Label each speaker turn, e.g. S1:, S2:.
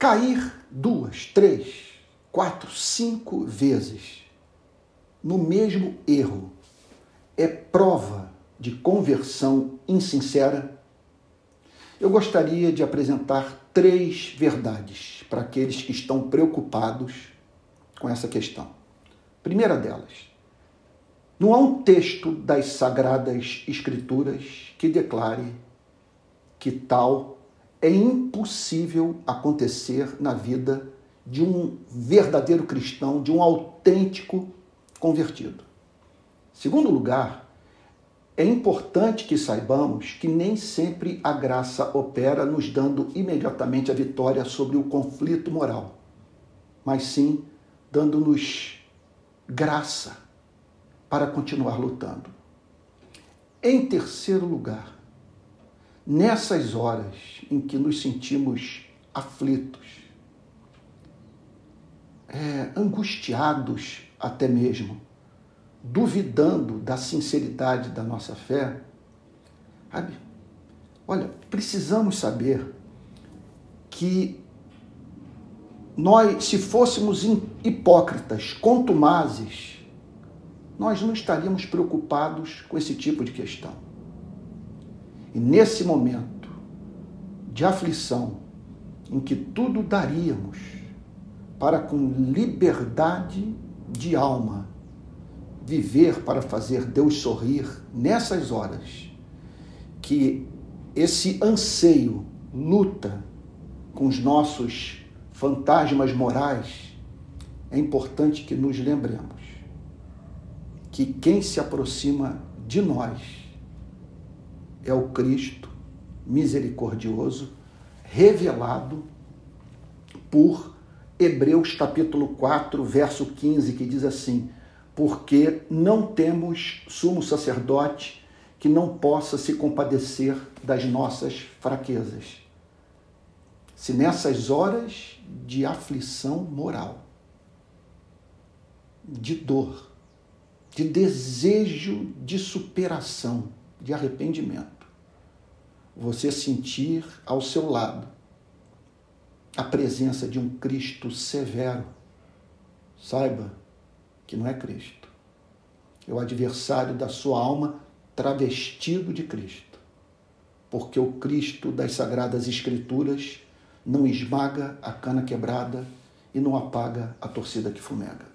S1: cair duas, três, quatro, cinco vezes no mesmo erro é prova de conversão insincera? Eu gostaria de apresentar três verdades para aqueles que estão preocupados com essa questão. Primeira delas, não há um texto das Sagradas Escrituras que declare que tal é impossível acontecer na vida de um verdadeiro cristão, de um autêntico convertido. Segundo lugar, é importante que saibamos que nem sempre a graça opera nos dando imediatamente a vitória sobre o conflito moral, mas sim dando-nos graça para continuar lutando. Em terceiro lugar, nessas horas em que nos sentimos aflitos, é, angustiados até mesmo, duvidando da sinceridade da nossa fé, sabe? Olha, precisamos saber que nós, se fôssemos hipócritas, contumazes, nós não estaríamos preocupados com esse tipo de questão. E nesse momento de aflição, em que tudo daríamos para com liberdade de alma viver para fazer Deus sorrir nessas horas que esse anseio luta com os nossos fantasmas morais, é importante que nos lembremos que quem se aproxima de nós é o Cristo misericordioso revelado por Hebreus capítulo 4, verso 15, que diz assim: Porque não temos sumo sacerdote que não possa se compadecer das nossas fraquezas. Se nessas horas de aflição moral, de dor, de desejo de superação, de arrependimento, você sentir ao seu lado a presença de um Cristo severo, saiba que não é Cristo. É o adversário da sua alma travestido de Cristo. Porque o Cristo das Sagradas Escrituras não esmaga a cana quebrada e não apaga a torcida que fumega.